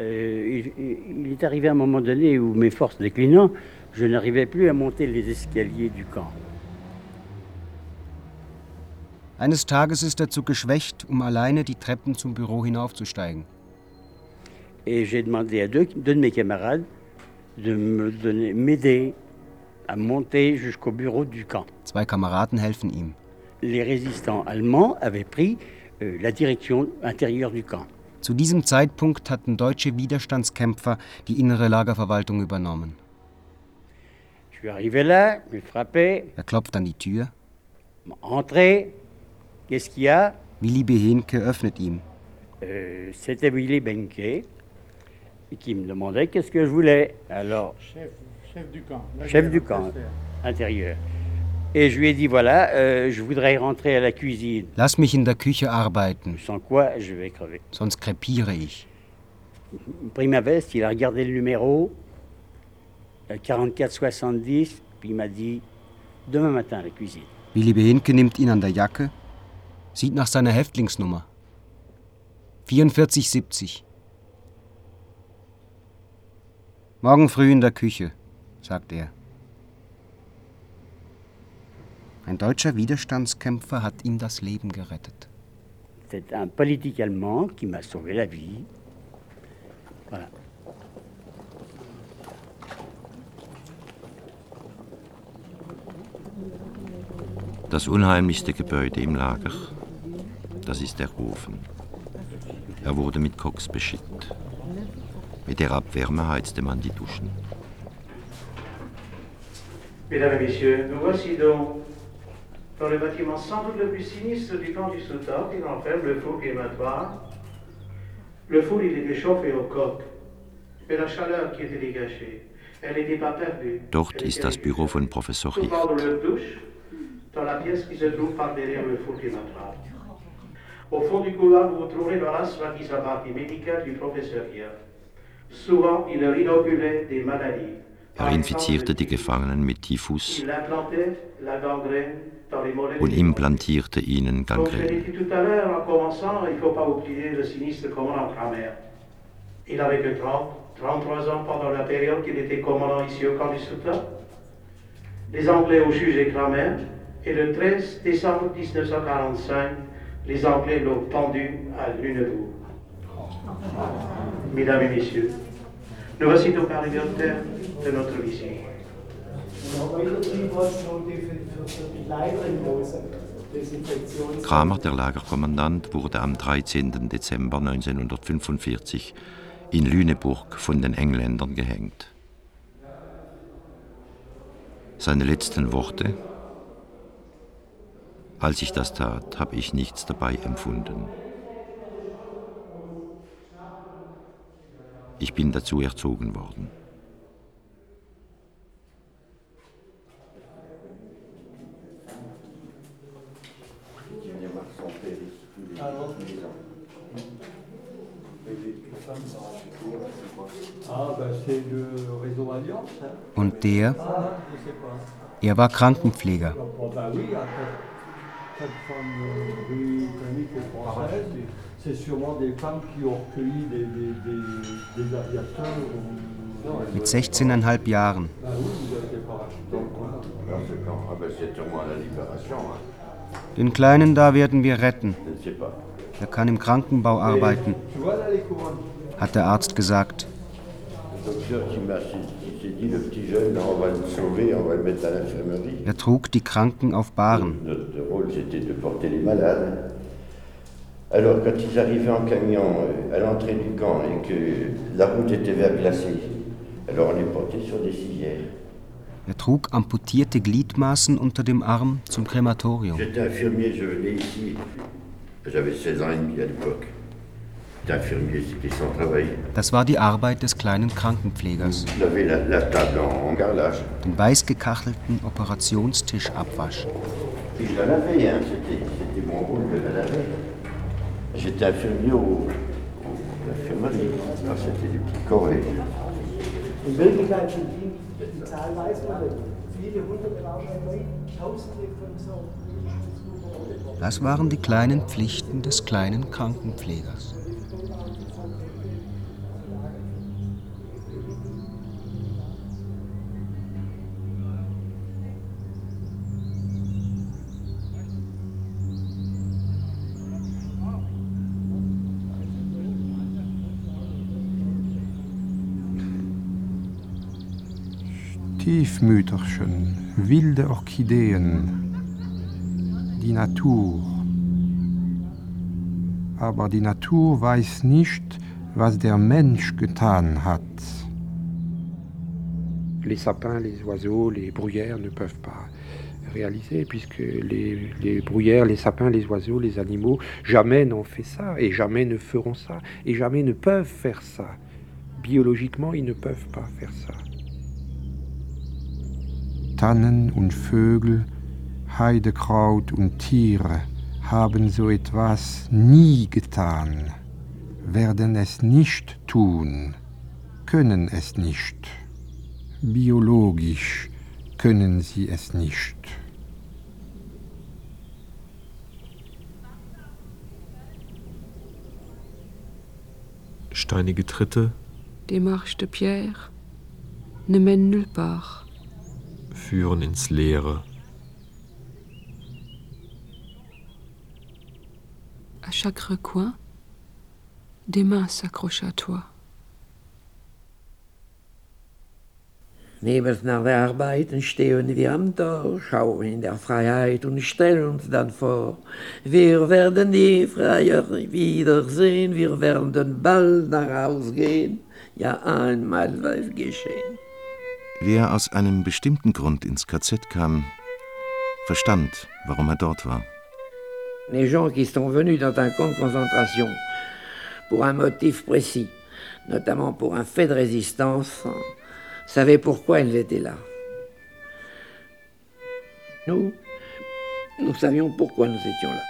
Speaker 16: Euh, il, il est arrivé un moment donné où mes forces déclinant, je n'arrivais plus à monter les escaliers du camp.
Speaker 14: eines Tages ist er zu geschwächt, um alleine die Treppen zum Büro hinaufzusteigen.
Speaker 16: Et j'ai demandé à deux, deux de mes camarades de me donner, m'aider à monter jusqu'au bureau du camp.
Speaker 14: Zwei Kameraden helfen ihm.
Speaker 16: Les résistants allemands avaient pris euh, la direction intérieure du camp.
Speaker 14: Zu diesem Zeitpunkt hatten deutsche Widerstandskämpfer die innere Lagerverwaltung übernommen.
Speaker 16: Je suis arrivé là, je frappé,
Speaker 14: Er klopft an die Tür.
Speaker 16: entré, qu'est-ce qu'il y a
Speaker 14: Willi Behenke öffnet ihm.
Speaker 16: Euh, C'était Willy Benke qui me demandait qu'est-ce que je voulais. Alors,
Speaker 36: Chef, chef du camp.
Speaker 16: chef du camp intérieur.
Speaker 14: Lass mich in der Küche arbeiten,
Speaker 16: Sans quoi, je vais crever.
Speaker 14: sonst krepiere ich.
Speaker 16: Il a pris ma veste, il a regardé le numéro, euh, 4470, puis il m'a dit demain matin la cuisine.
Speaker 14: Willi Behenke nimmt ihn an der Jacke, sieht nach seiner Häftlingsnummer. 4470. Morgen früh in der Küche, sagt er. Ein deutscher Widerstandskämpfer hat ihm das Leben gerettet.
Speaker 16: C'est un politique allemand qui m'a sauvé la vie. Voilà.
Speaker 9: Das unheimlichste Gebäude im Lager, das ist der Ofen. Er wurde mit Koks beschickt. Mit der Abwärme heizte man die Duschen.
Speaker 5: Mesdames et messieurs, nous voici donc dans le bâtiment sans doute le plus sinistre du camp du Soudan qui renferme le four crématoire. Le four, il était chauffé au coq, mais la chaleur qui était dégagée, elle n'était pas perdue.
Speaker 9: Dort ist das Büro von Professor Hicht.
Speaker 5: dans la pièce qui se trouve par derrière le four crématoire. Au fond du couloir, vous trouverez l'horace médicale du professeur Hirt. Souvent, il leur inoculait des maladies
Speaker 9: Er infizierte die Gefangenen mit Typhus
Speaker 5: Il implantait la gangrène dans les mollets.
Speaker 9: und implantierte ihnen
Speaker 5: Comme je l'ai
Speaker 9: Gangrène.
Speaker 5: dit tout à l'heure, en commençant, il ne faut pas oublier le sinistre commandant Kramer. Il n'avait que 30, 33 ans pendant la période qu'il était commandant ici au camp du Soudan. Les Anglais ont jugé Kramer et le 13 décembre 1945, les Anglais l'ont pendu à Lunebourg. Mesdames et messieurs, nous voici donc arrivés au terme de notre visite.
Speaker 9: Kramer, der Lagerkommandant, wurde am 13. Dezember 1945 in Lüneburg von den Engländern gehängt. Seine letzten Worte? Als ich das tat, habe ich nichts dabei empfunden. Ich bin dazu erzogen worden.
Speaker 41: Ah.
Speaker 14: Und der? Er war Krankenpfleger.
Speaker 41: C'est sûrement des femmes qui ont recueilli des, des, des, des aviateurs. ou-
Speaker 14: Mit 16,5 Jahren.
Speaker 29: Ah.
Speaker 14: Den Kleinen da werden wir retten.
Speaker 29: Ne.
Speaker 14: Er kann im Krankenbau arbeiten, hat der Arzt gesagt. Er trug die Kranken auf Bahren.
Speaker 29: Notre rôle c'était de porter les malades. Alors quand ils arrivaient en camion euh, à l'entrée du camp et que la route était verglacée, alors on les portait sur des civières.
Speaker 14: Er trug amputierte Gliedmaßen unter dem Arm zum Krematorium.
Speaker 29: J'étais infirmier, je venais ici. J'avais 16 ans et demi à l'époque. J'étais infirmier, c'était sans travail.
Speaker 14: Das war die Arbeit des kleinen Krankenpflegers. Den weiß-gekachelten Operationstisch abwaschen.
Speaker 29: Puis je la lavais, hein, c'était mon rôle de la laver. J'étais infirmier au, au l'infirmerie. Alors, c'était.
Speaker 42: In Wirklichkeit sind die, die. Viele hunderte tausende von so.
Speaker 14: Das waren die kleinen Pflichten des kleinen Krankenpflegers.
Speaker 37: Les sapins, les oiseaux, les bruyères ne peuvent pas réaliser, puisque les, les bruyères, les sapins, les oiseaux, les animaux, jamais n'ont fait ça, et jamais ne feront ça, et jamais ne peuvent faire ça. Biologiquement, ils ne peuvent pas faire ça.
Speaker 11: Tannen und Vögel, Heidekraut und Tiere haben so etwas nie getan, werden es nicht tun, können es nicht. Biologisch können sie es nicht.
Speaker 22: Steinige Tritte
Speaker 12: Démarche de pierre ne mène nulle part.
Speaker 22: Führen ins Leere.
Speaker 12: À chaque recoin, des mains s'accrochent à toi.
Speaker 43: Neben nach der Arbeit stehen wir am Tor, schauen in der Freiheit und stellen uns dann vor, wir werden die Freier wiedersehen, wir werden bald nach Haus gehen, ja einmal wird geschehen.
Speaker 9: Wer aus einem bestimmten Grund ins KZ kam, verstand, warum er dort war.
Speaker 43: Les gens qui sont venus dans un camp de concentration pour un motif précis, notamment pour un fait de résistance, savaient pourquoi ils étaient là. Nous, nous savions pourquoi nous étions là.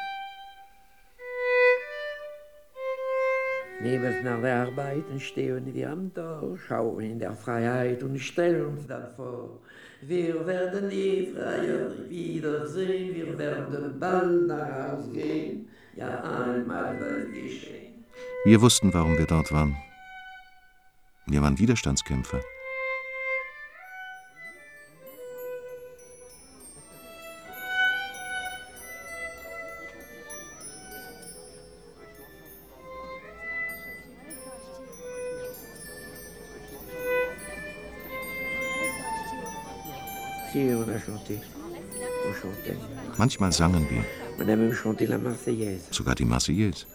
Speaker 43: Neben der Arbeit stehen wir am Tor, schauen in der Freiheit und stellen uns dann vor. Wir werden die Freier wiedersehen, wir werden bald nach Haus gehen, ja einmal wird geschehen.
Speaker 9: Wir wussten, warum wir dort waren. Wir waren Widerstandskämpfer. Manchmal sangen wir, sogar die Marseillaise.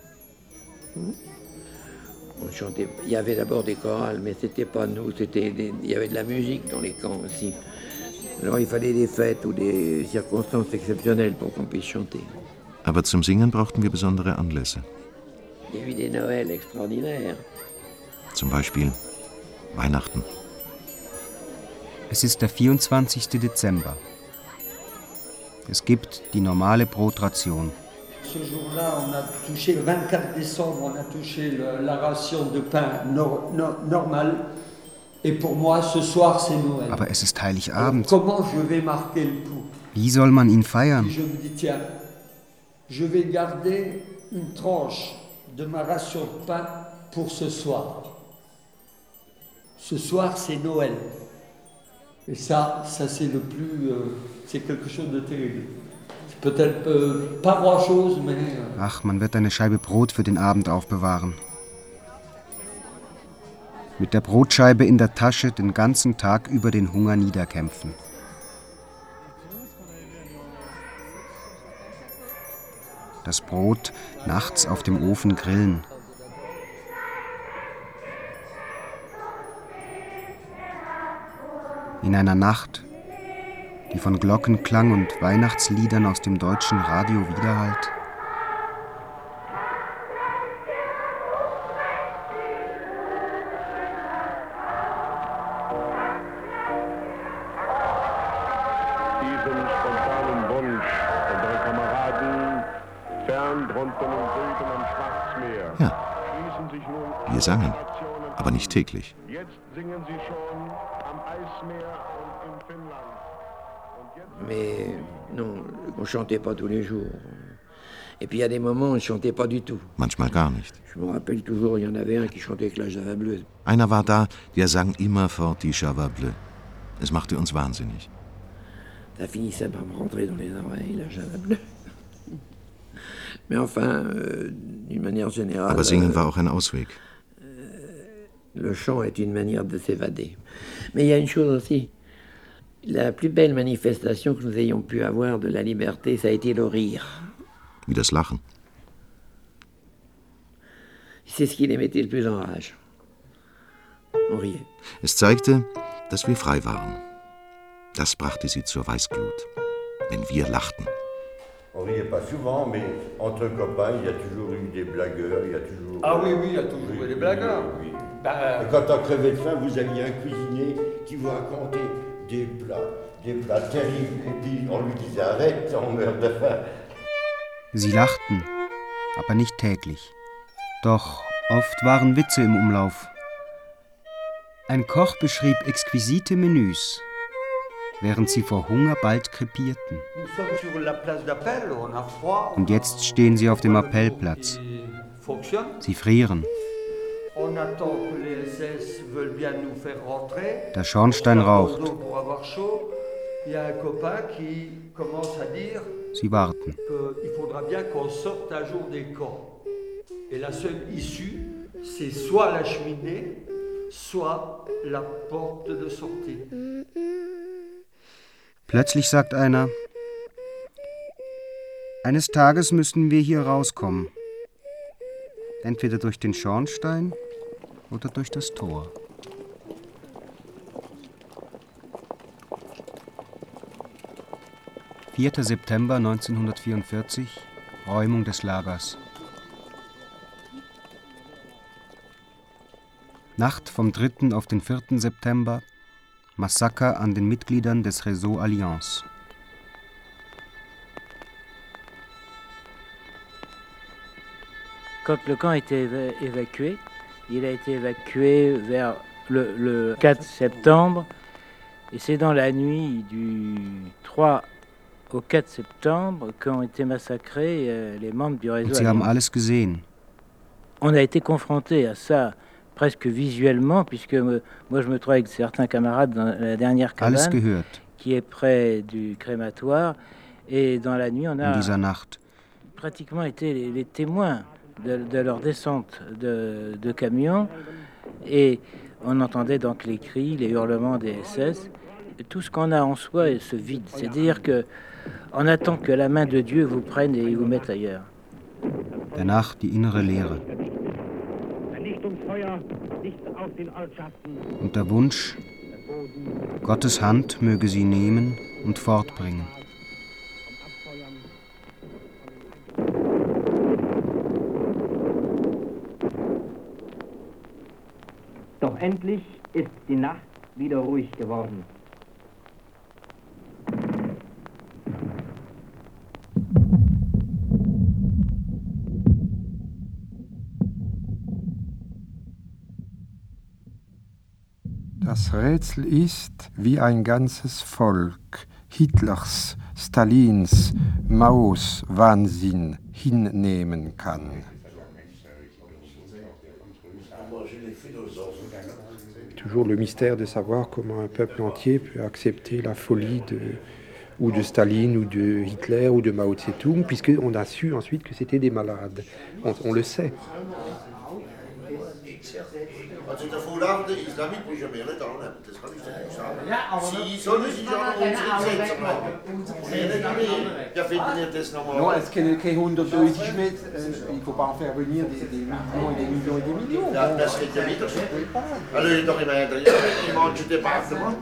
Speaker 43: Chantait. Il y avait d'abord des chorales, mais c'était pas nous. C'était il y avait de la musique dans les camps aussi. Alors il fallait des fêtes ou des circonstances exceptionnelles pour qu'on puisse chanter.
Speaker 9: Aber zum Singen brauchten wir besondere Anlässe.
Speaker 43: Il y a eu des Noëls extraordinaires.
Speaker 9: Zum Beispiel Weihnachten.
Speaker 14: Es ist der 24. Dezember. Es gibt die normale Brotration.
Speaker 41: Ce jour-là, on a touché, le 24 décembre, on a touché le- la ration de pain nor- nor- normale. Et pour moi, ce soir, c'est Noël.
Speaker 14: Aber es ist Heiligabend.
Speaker 41: comment je vais marquer le coup
Speaker 14: Wie soll man ihn feiern?
Speaker 41: Je me dis, tiens, je vais garder une tranche de ma ration de pain pour ce soir. Ce soir, c'est Noël. Et ça, ça c'est le plus, euh, c'est quelque chose de terrible. Peut-être euh, pas grand-chose, mais euh,
Speaker 14: Ach, man wird eine Scheibe Brot für den Abend aufbewahren. Mit der Brotscheibe in der Tasche den ganzen Tag über den Hunger niederkämpfen. Das Brot nachts auf dem Ofen grillen. In einer Nacht, die von Glockenklang und Weihnachtsliedern aus dem deutschen Radio widerhallt.
Speaker 9: Ja.
Speaker 44: schließen sich nun
Speaker 9: Wir sangen, aber nicht täglich.
Speaker 43: On chantait pas tous les jours. Et puis il y a des moments on chantait pas du tout.
Speaker 9: Manchmal gar nicht.
Speaker 43: Je me rappelle toujours, il y en avait un qui chantait avec la Java bleue.
Speaker 9: Einer war da, der sang immerfort die Java Bleu. Es machte uns wahnsinnig.
Speaker 43: Ça finissait par me rentrer dans les oreilles, la Java bleue. Mais enfin, euh, d'une manière générale,
Speaker 9: Aber singen
Speaker 43: euh,
Speaker 9: war auch ein Ausweg.
Speaker 43: le chant est une manière de s'évader. Mais il y a une chose aussi. La plus belle manifestation que nous ayons pu avoir de la liberté, ça a été le rire.
Speaker 9: Wie das Lachen.
Speaker 43: C'est ce qui les mettait le plus en rage. On riait.
Speaker 9: Es zeigte, dass wir frei waren. Das brachte sie zur Weißglut. Wenn wir lachten.
Speaker 29: On riait pas souvent, mais entre copains, il y a toujours eu des blagueurs, il y a toujours...
Speaker 41: Ah oui, oui, il y a toujours eu des blagueurs.
Speaker 29: Oui.
Speaker 41: Bah,
Speaker 29: Et quand on crevait de faim, vous aviez un cuisinier qui vous racontait des plats, des plats terribles. Et puis on lui disait arrête, on meurt de faim.
Speaker 14: Sie lachten, aber nicht täglich. Doch oft waren Witze im Umlauf. Ein Koch beschrieb exquisite Menüs, während sie vor Hunger bald krepierten. Und jetzt stehen sie auf dem Appellplatz. Sie frieren. Der Schornstein raucht. Sie warten.
Speaker 41: Et la seule issue, c'est soit la cheminée, soit la porte de sortie.
Speaker 14: Plötzlich sagt einer, eines Tages müssen wir hier rauskommen. Entweder durch den Schornstein oder durch das Tor. Vierter September 1944, Räumung des Lagers. Nacht vom 3. auf den 4. September, Massaker an den Mitgliedern des Réseau Alliance.
Speaker 30: Quand le camp éva- évacué, il a été évacué vers le, le 4 septembre. Et c'est dans la nuit du 3 au 4 septembre qu'ont été massacrés euh, les membres du réseau. On a été confronté à ça presque visuellement, puisque me- moi je me trouve avec certains camarades dans la dernière cabane qui est près du crématoire. Et dans la nuit, on a pratiquement été les, les témoins de, leur descente de, de camions. Et on entendait donc les cris, les hurlements des SS. Tout ce qu'on a en soi ce vide. C'est-à-dire que on attend que la main de Dieu vous prenne et vous mette ailleurs.
Speaker 14: Danach die innere Leere und der Wunsch, Gottes Hand möge sie nehmen und fortbringen.
Speaker 45: Doch endlich ist die Nacht wieder ruhig geworden.
Speaker 11: Das Rätsel ist, wie ein ganzes Volk Hitlers, Stalins, Maos Wahnsinn hinnehmen kann. Toujours le mystère de savoir comment un peuple entier peut accepter la folie de, ou de Staline, ou de Hitler, ou de Mao Tse-tung, puisqu'on a su ensuite que c'était des malades. On, on le sait.
Speaker 29: Also der Vorlauf der Islamik muss ja mehr nicht annehmen, das kann ich dir nicht sagen.
Speaker 42: Ja, aber
Speaker 29: Sie
Speaker 42: noch-
Speaker 29: sollen sich ja noch unsere
Speaker 42: Genau,
Speaker 29: Gesetze
Speaker 42: aber-
Speaker 29: machen.
Speaker 42: unsere
Speaker 29: Und ihr nicht mehr. Ja, finden ihr das normal?
Speaker 11: Non, est-ce qu'il y a quelque chose de mais euh, il ne faut pas en faire venir des, des millions et des millions et des millions.
Speaker 29: Ja, das geht ja wieder so. Also doch immer in manchen Debatten, man.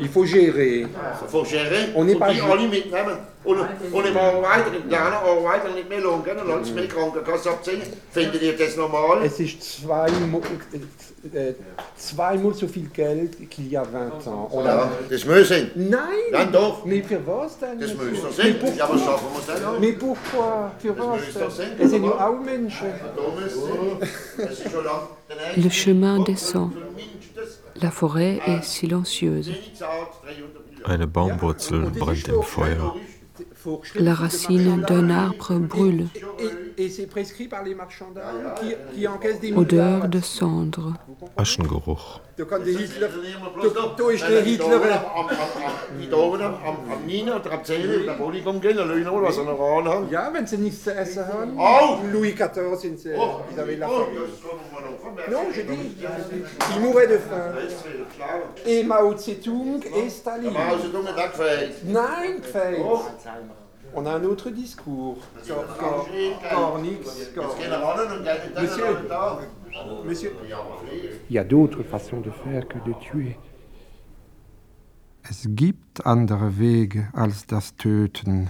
Speaker 11: Il faut gérer.
Speaker 29: Faut gérer.
Speaker 11: On n'est
Speaker 29: und
Speaker 11: pas
Speaker 29: die
Speaker 11: ju-
Speaker 29: alle mitnehmen. Und, und im Arbeiter, im kleinen Arbeiter nicht mehr können, lassen sie mehr Krankenkasse abziehen. Findet ihr das normal?
Speaker 11: Es ist zweimal, äh, zweimal so viel Geld qu'il y a 20 ans. On
Speaker 29: Ja, das müssen.
Speaker 11: Nein!
Speaker 29: Nein, doch.
Speaker 11: Mais für was denn?
Speaker 29: Das müssen doch sein. Ja, was schaffen wir denn noch?
Speaker 11: Mais pourquoi? Für
Speaker 29: Das
Speaker 11: was denn? Es sind ja auch Menschen.
Speaker 29: Lang.
Speaker 12: Le chemin descend. La forêt est silencieuse.
Speaker 22: Eine Baumwurzel brennt im Feuer.
Speaker 12: La racine d'un arbre brûle.
Speaker 11: Et, et c'est prescrit par les marchands d'armes qui, qui encaissent des
Speaker 12: Odeur de cendre.
Speaker 22: Aschengeruch.
Speaker 11: Da kann der Hitler, da, da ist der Hitler,
Speaker 29: Am, am, am, hier oben am, am, am 9 oder am 10 der Polygon gehen, dann schauen wir, was er noch anhat.
Speaker 11: Ja, wenn sie nichts zu essen haben.
Speaker 29: Oh!
Speaker 11: Louis XIV, sind sie,
Speaker 29: Oh,
Speaker 11: ils avaient la
Speaker 29: oh,
Speaker 11: faim.
Speaker 29: das kommen wir noch von mir.
Speaker 11: Non, je dis, ils mouraient de faim.
Speaker 29: Das ist wieder klar.
Speaker 11: Et Mao Tse-tung et Staline.
Speaker 29: Der Mao Zedong hat auch gefällt.
Speaker 11: Nein, gefällt.
Speaker 29: Oh.
Speaker 11: On a un autre discours. Gar, gar, gar nichts. Gar.
Speaker 29: Jetzt gehen wir ran und gehen dann
Speaker 11: Monsieur. Monsieur. Il y a d'autres façons de faire que de tuer. Es gibt andere Wege als das Töten.